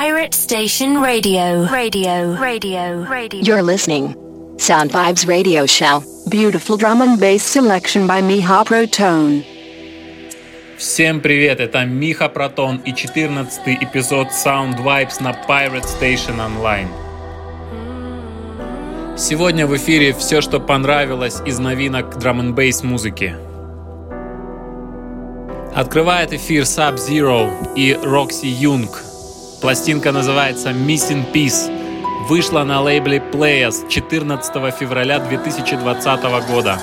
Pirate Station Radio. Radio. Radio. Radio. You're listening. Sound Vibes Radio Show. Beautiful drum and bass selection by Miha Protone. Всем привет, это Миха Протон и 14 эпизод Sound Vibes на Pirate Station Online. Сегодня в эфире все, что понравилось из новинок драм н бейс музыки. Открывает эфир Sub-Zero и Roxy Young. Пластинка называется Missing Piece. Вышла на лейбле Players 14 февраля 2020 года.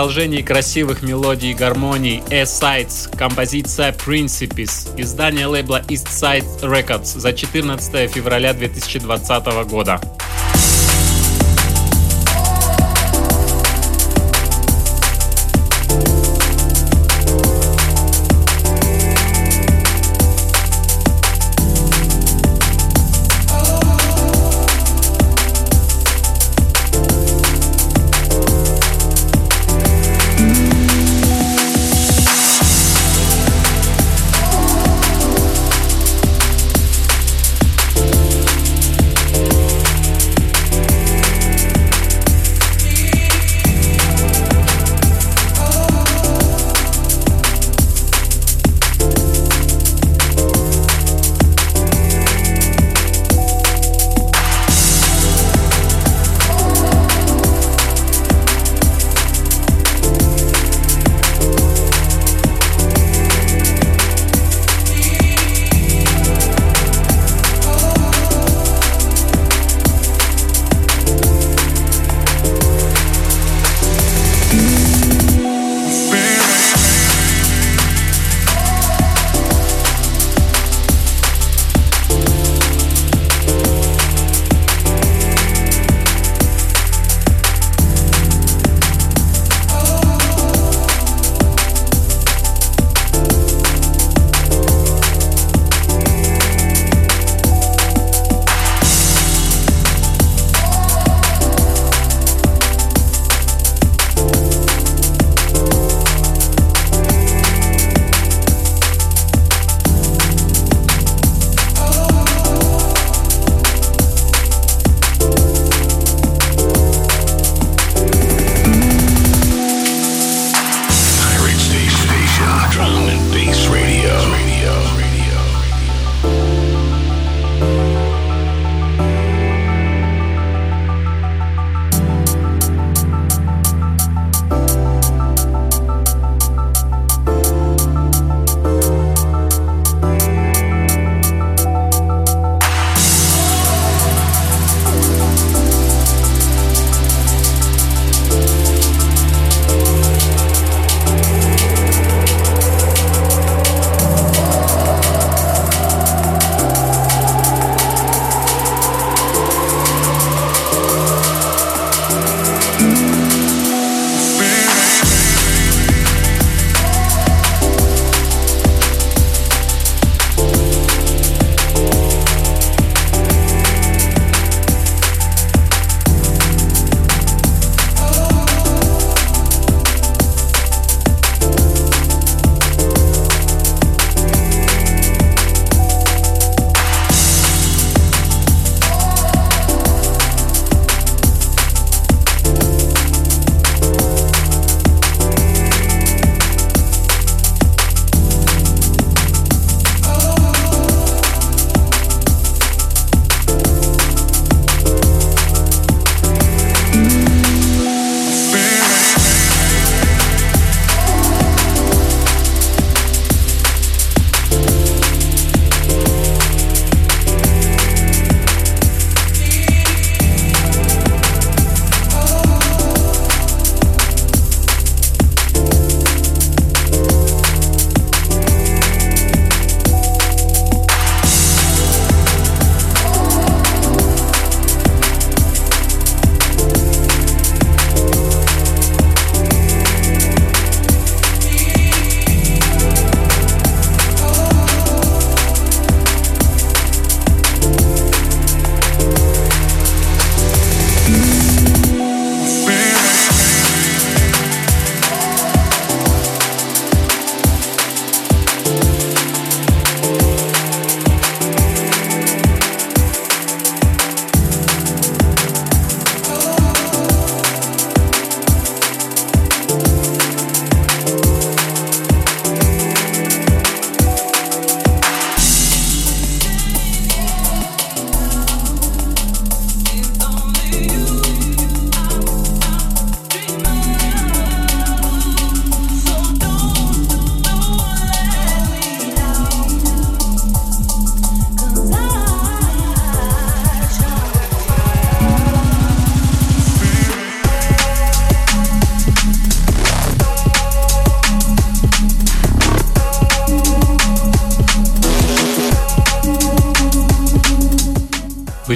Продолжении красивых мелодий и гармоний A-Sides, композиция Principes, издание лейбла East Side Records за 14 февраля 2020 года.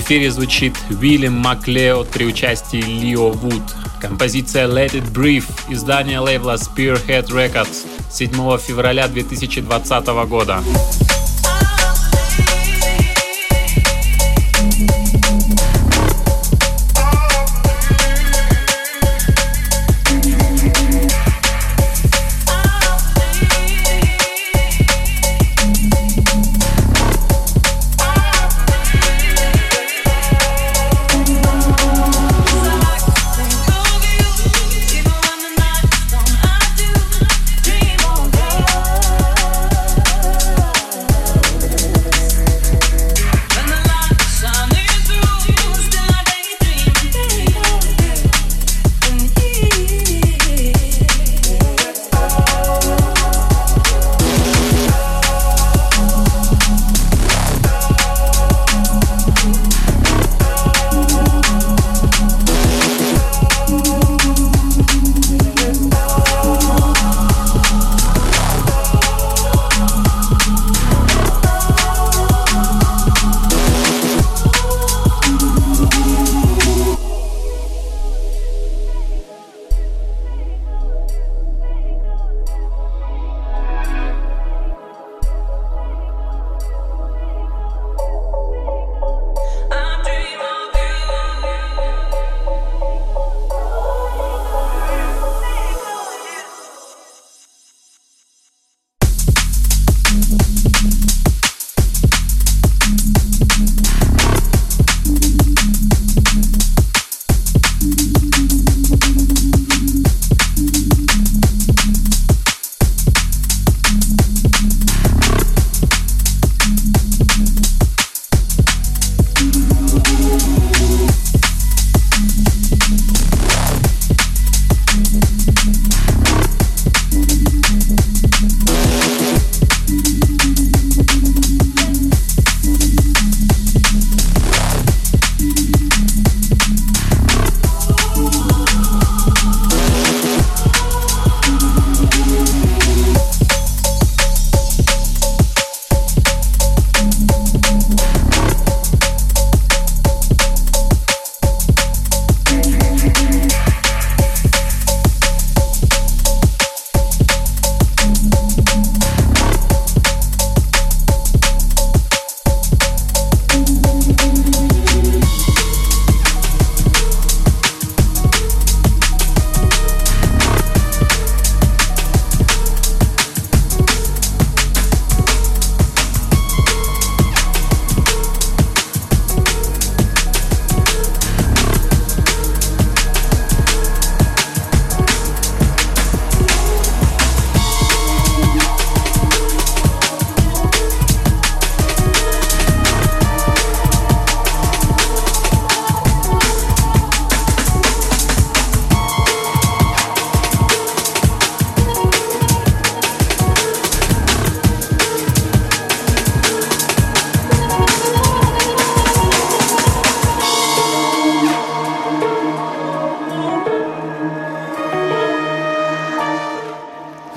Эфире звучит Уильям Маклеод при участии Лио Вуд. Композиция Let It Breathe, издание лейбла Spearhead Records 7 февраля 2020 года.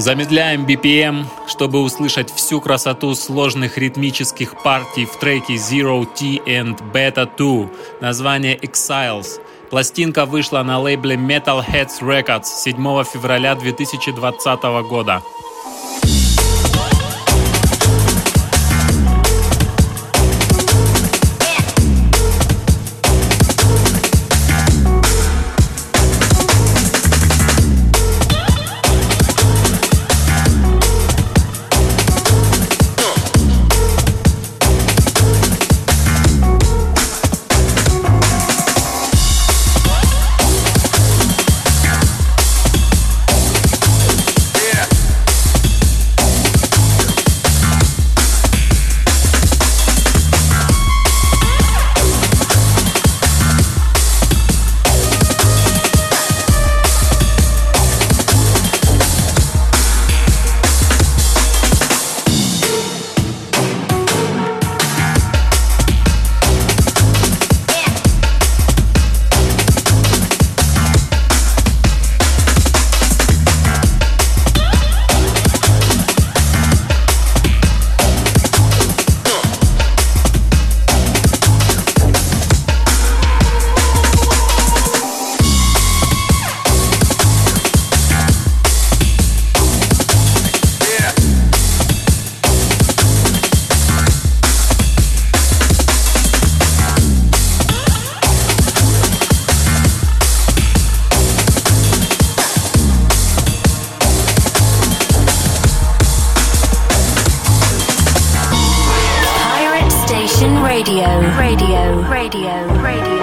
Замедляем BPM, чтобы услышать всю красоту сложных ритмических партий в треке Zero T and Beta 2, название Exiles. Пластинка вышла на лейбле Metal Heads Records 7 февраля 2020 года. Radio. Radio.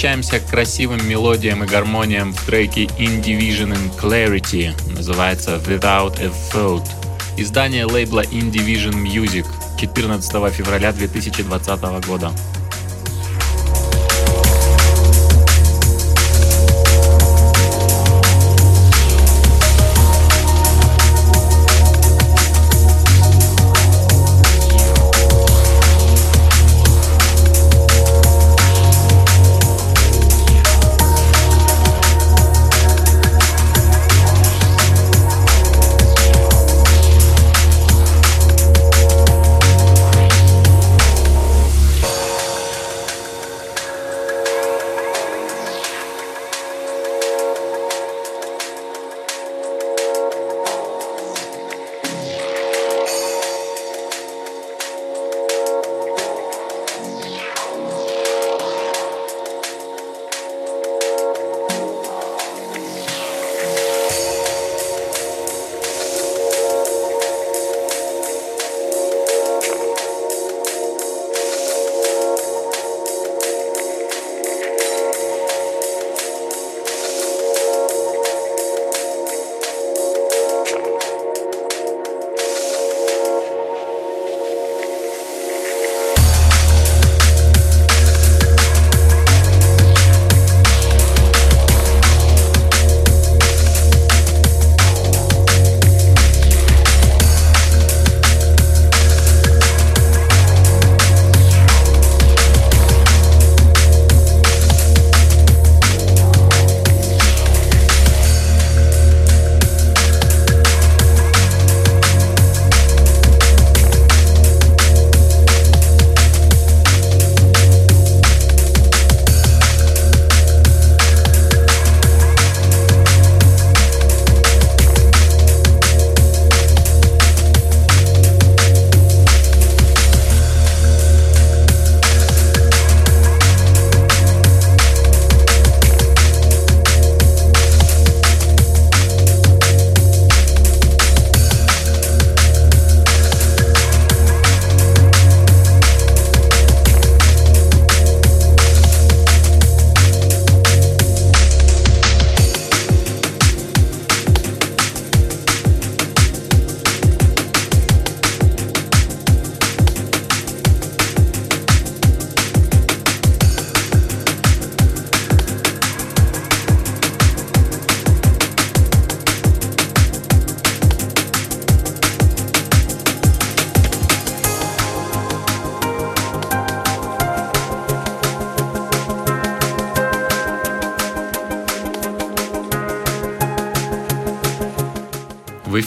Возвращаемся к красивым мелодиям и гармониям в треке In Division and Clarity, называется Without a Thought. Издание лейбла In Division Music 14 февраля 2020 года.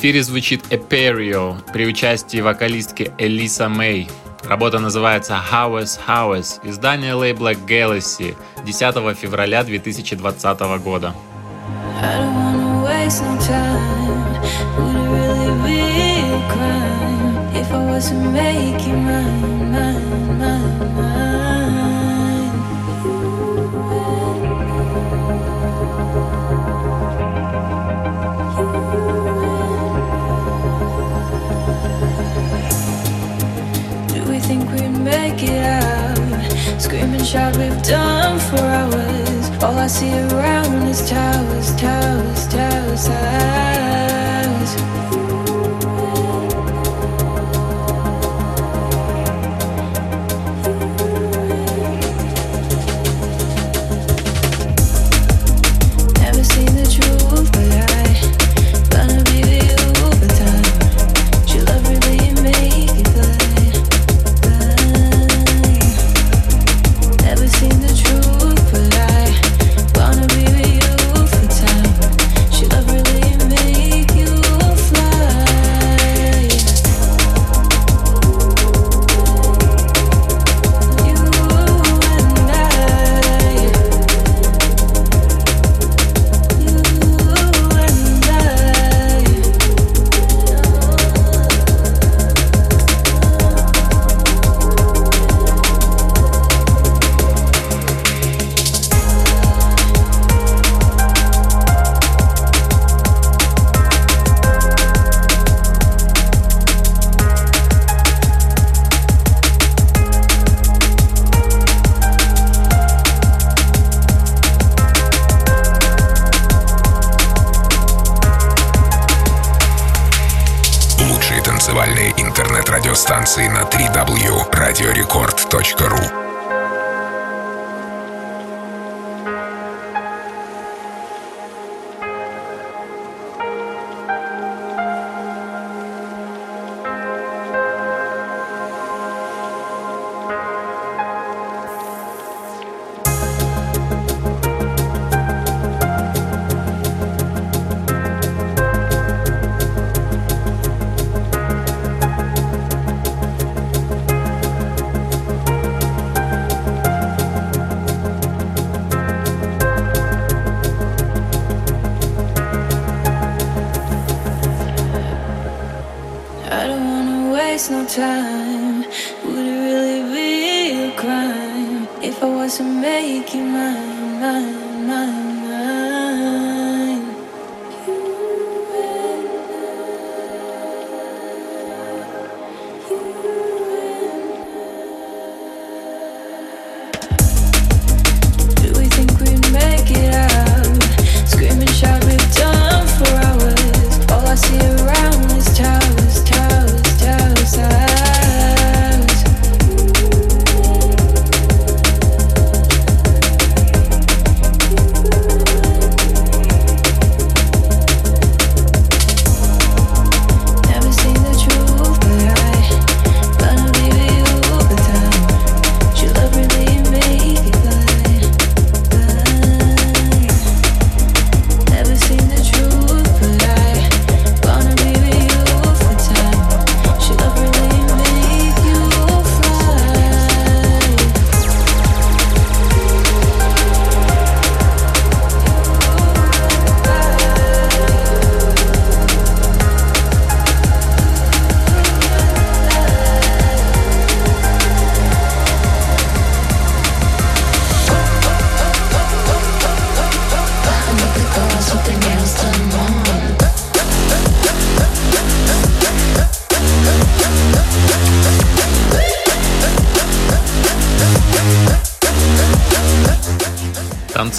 Эфире звучит Эперио при участии вокалистки Элиса Мэй. Работа называется Howes Howes, издание лейбла Galaxy 10 февраля 2020 года. I was We've done for hours. All I see around is towers, towers, towers, towers.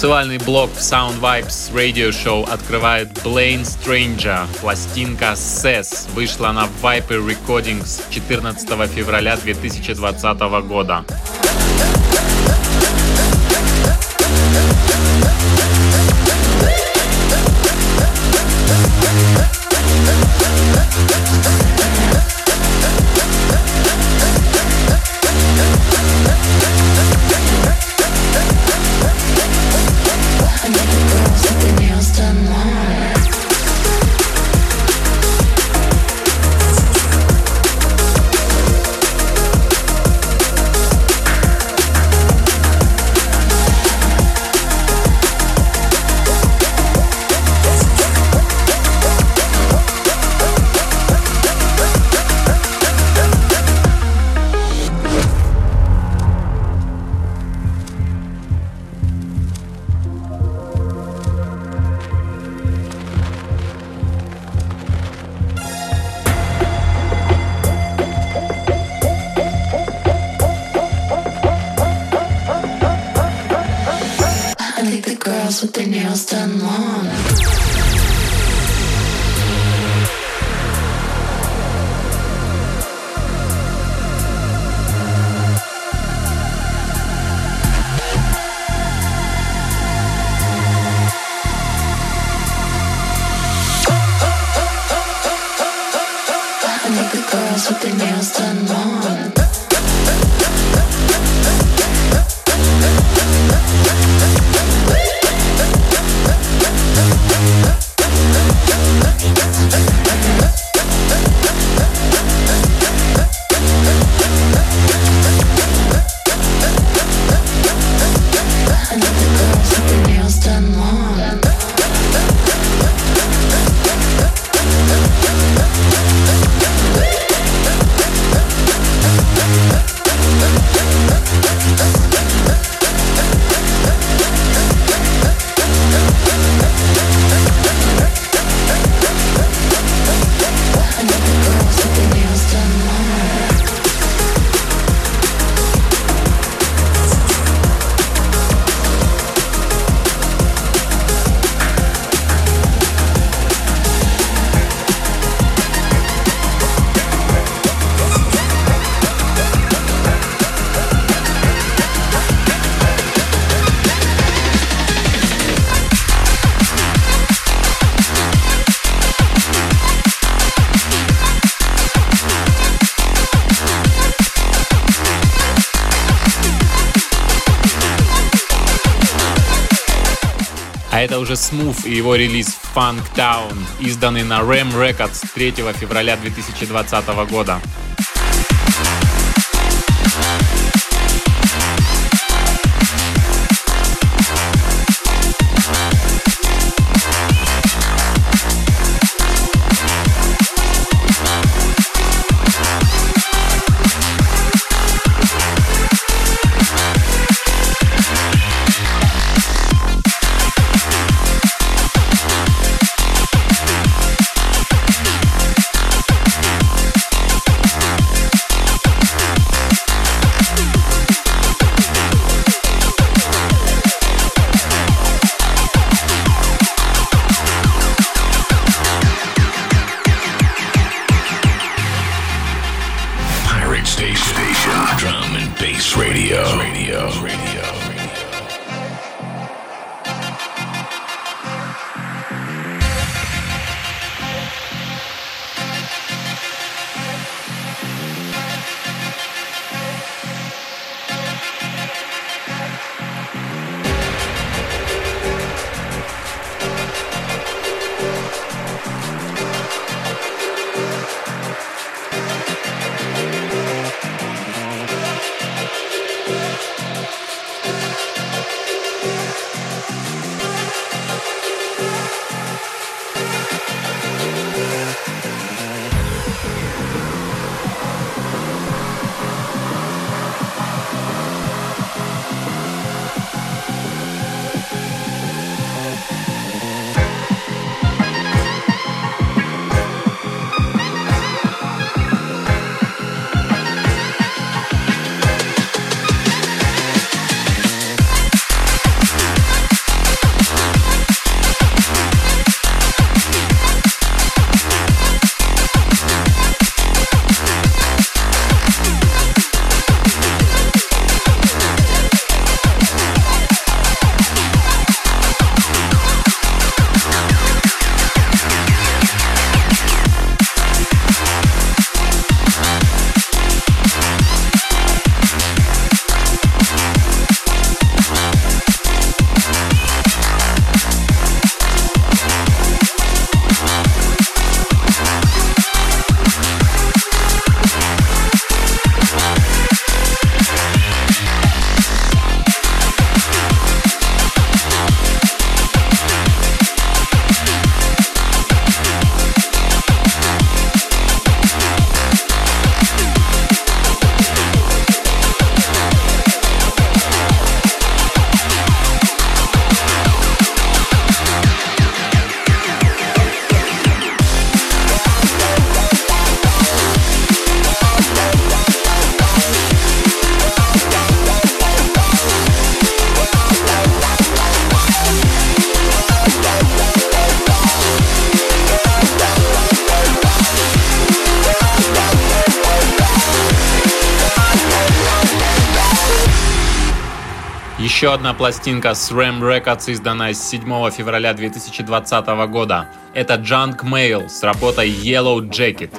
Танцевальный блок в Sound Vibes Radio Show открывает Blaine Stranger. Пластинка SES вышла на Viper Recordings 14 февраля 2020 года. и его релиз Funk Town, изданный на Ram Records 3 февраля 2020 года. Еще одна пластинка с Ram Records, изданная 7 февраля 2020 года. Это Junk Mail с работой Yellow Jacket.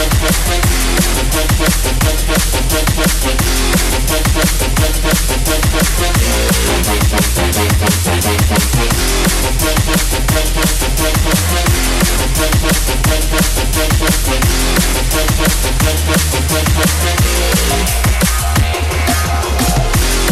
Thank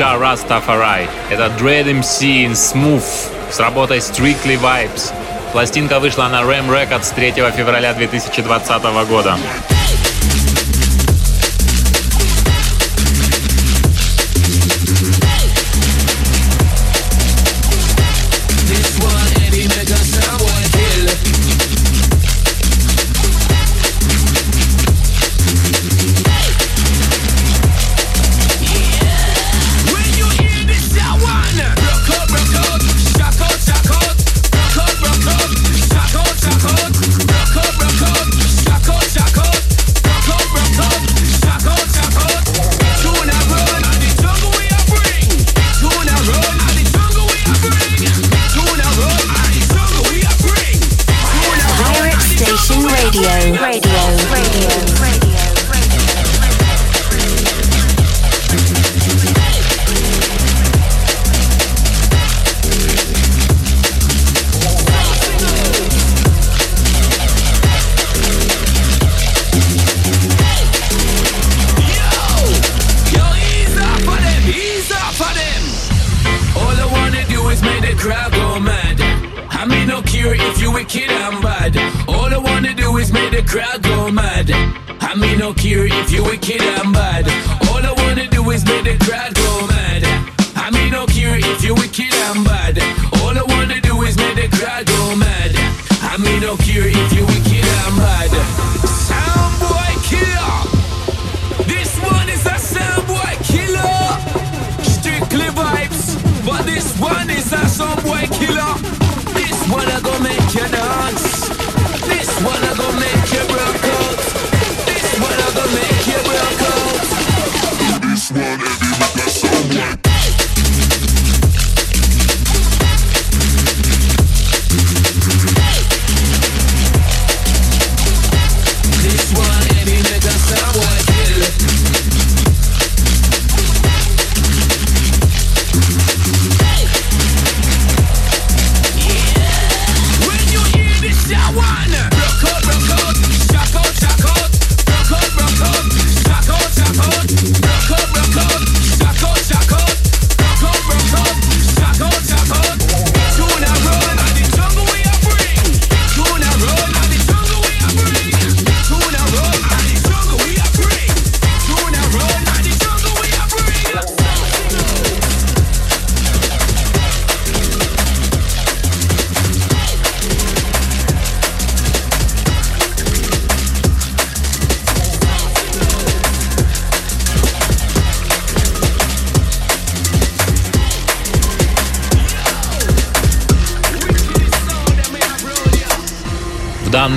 Rastafari. Это Dread MC in Smooth с работой Strictly Vibes. Пластинка вышла на Ram Records 3 февраля 2020 года.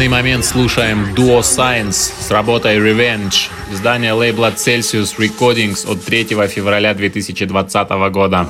Данный момент слушаем Duo Science с работой Revenge, издание лейбла Celsius Recordings от 3 февраля 2020 года.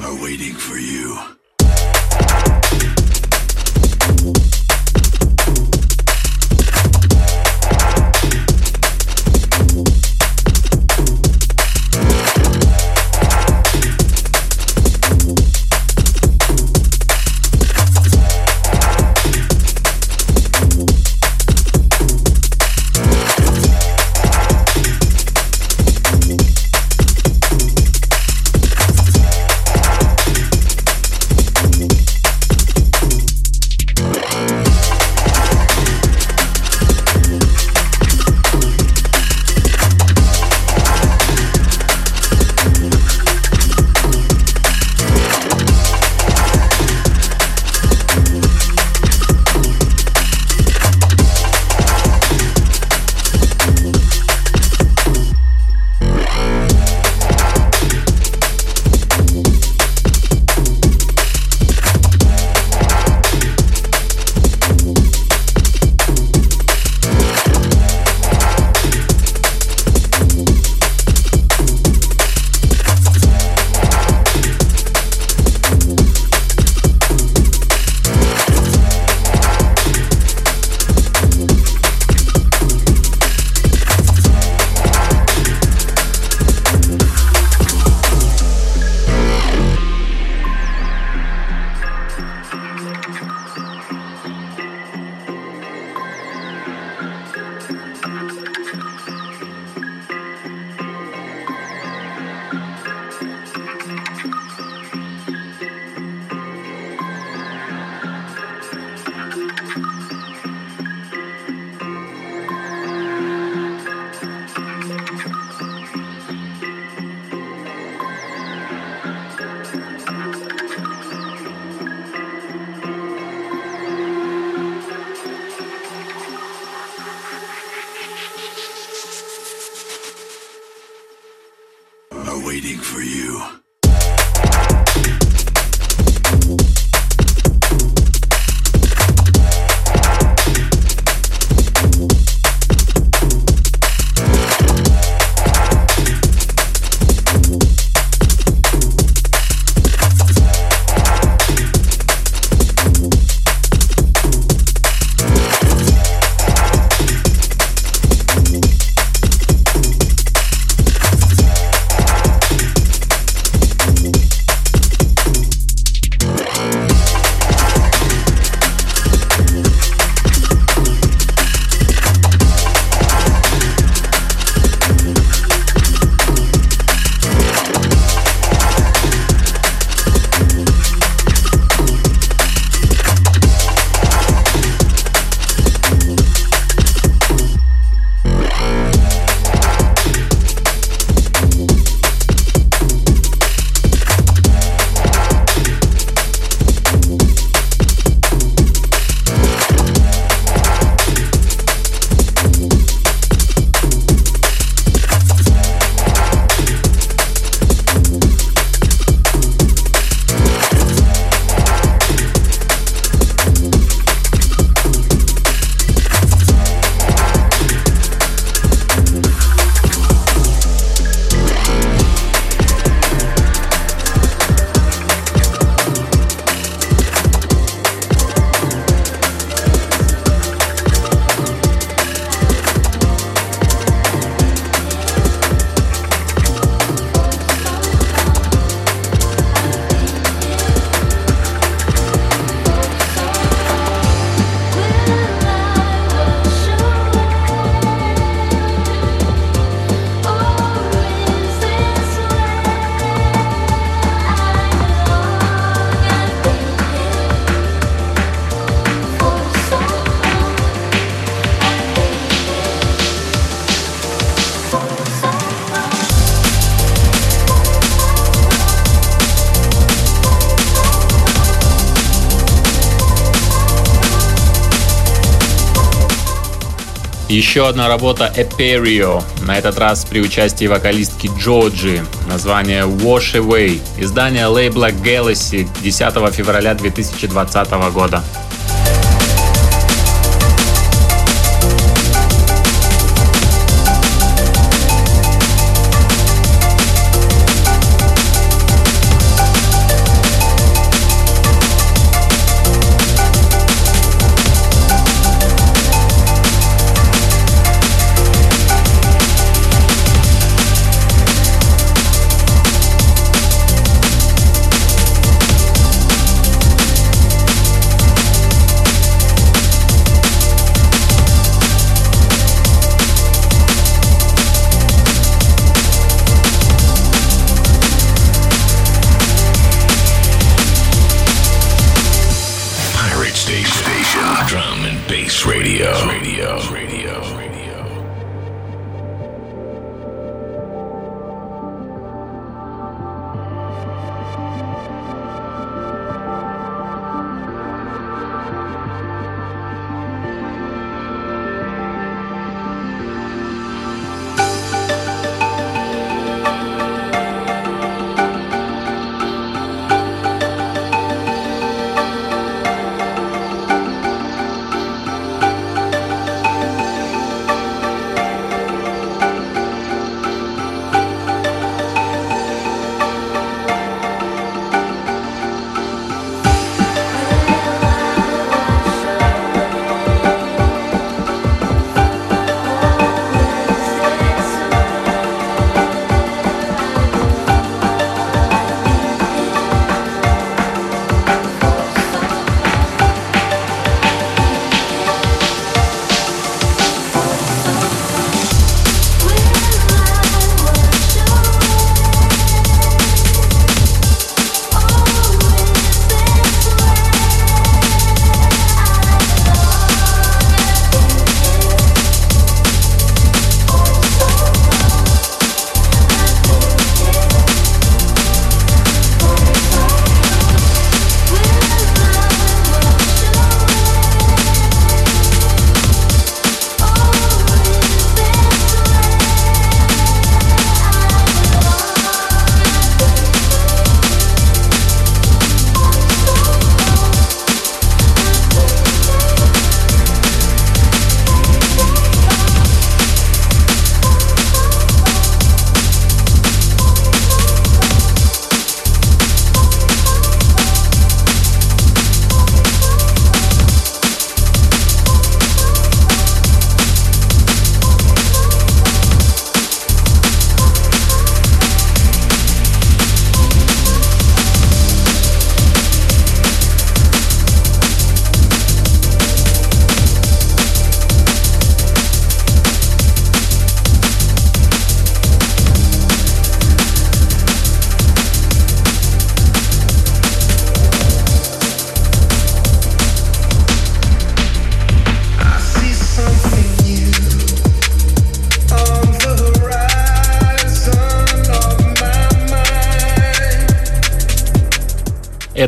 Еще одна работа Eperio, на этот раз при участии вокалистки Джорджи, название Wash Away, издание лейбла Galaxy 10 февраля 2020 года.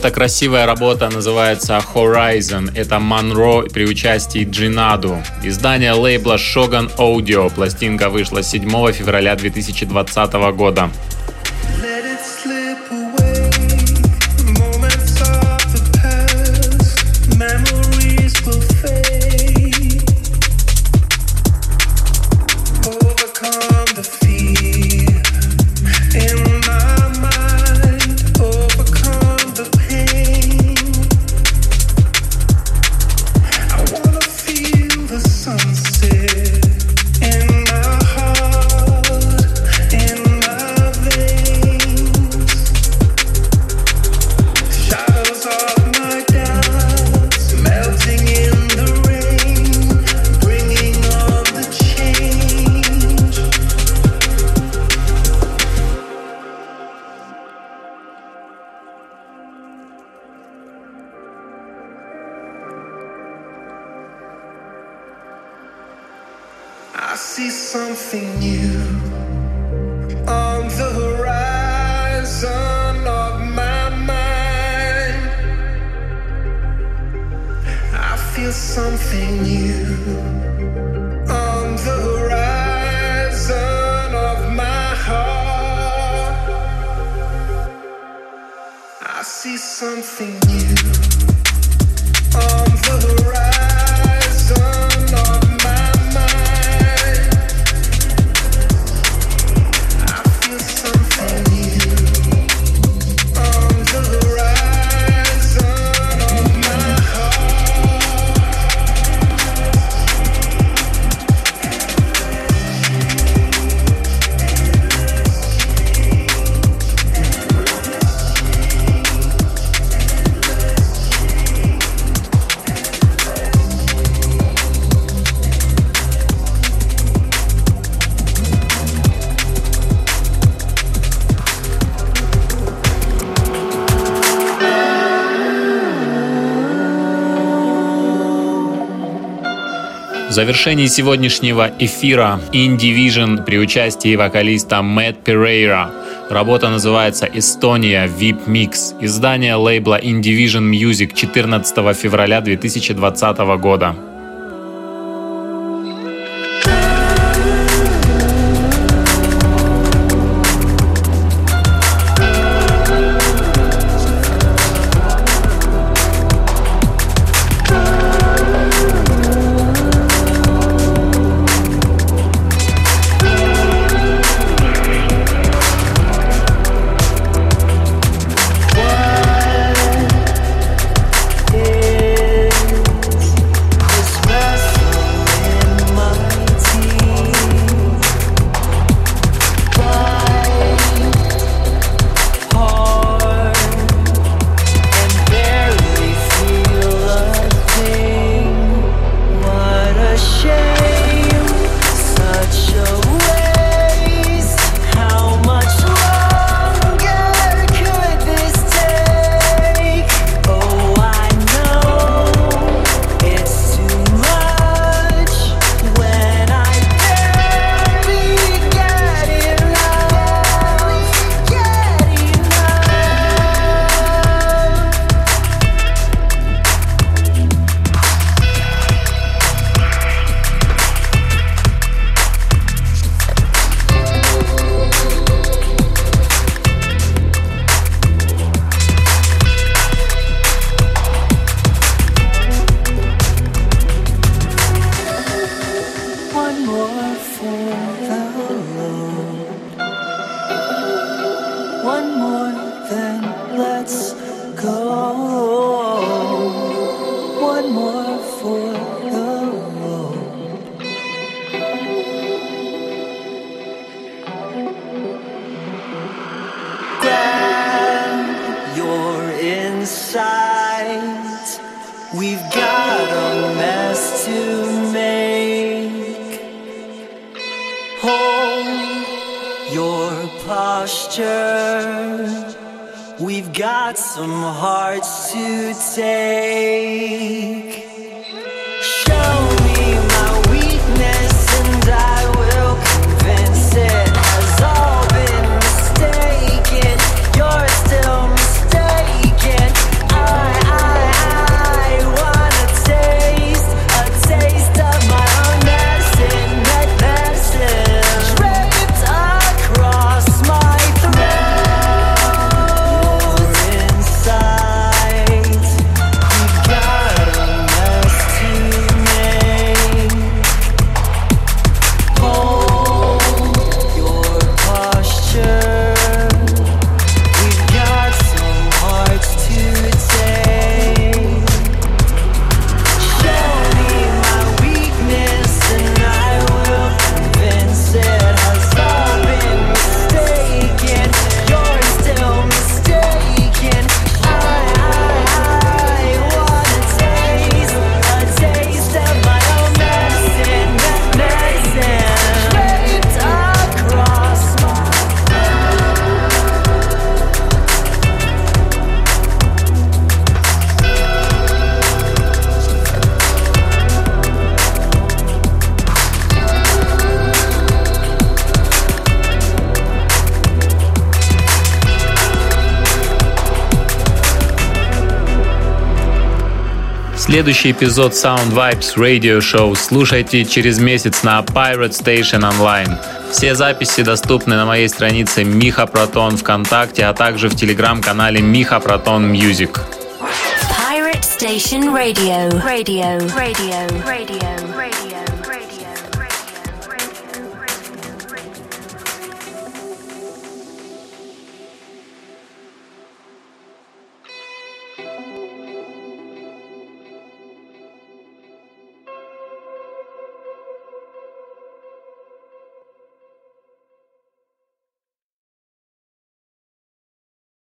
Эта красивая работа называется Horizon. Это Монро при участии Джинаду. Издание лейбла Shogun Audio. Пластинка вышла 7 февраля 2020 года. Завершении сегодняшнего эфира Indivision при участии вокалиста Мэтт Перейра. Работа называется «Эстония VIP Mix». Издание лейбла Indivision Music 14 февраля 2020 года. Следующий эпизод Sound Vibes Radio Show слушайте через месяц на Pirate Station Online. Все записи доступны на моей странице Миха Протон ВКонтакте, а также в телеграм-канале Миха Протон Music. Pirate Station Radio. Radio. Radio. Radio. Radio.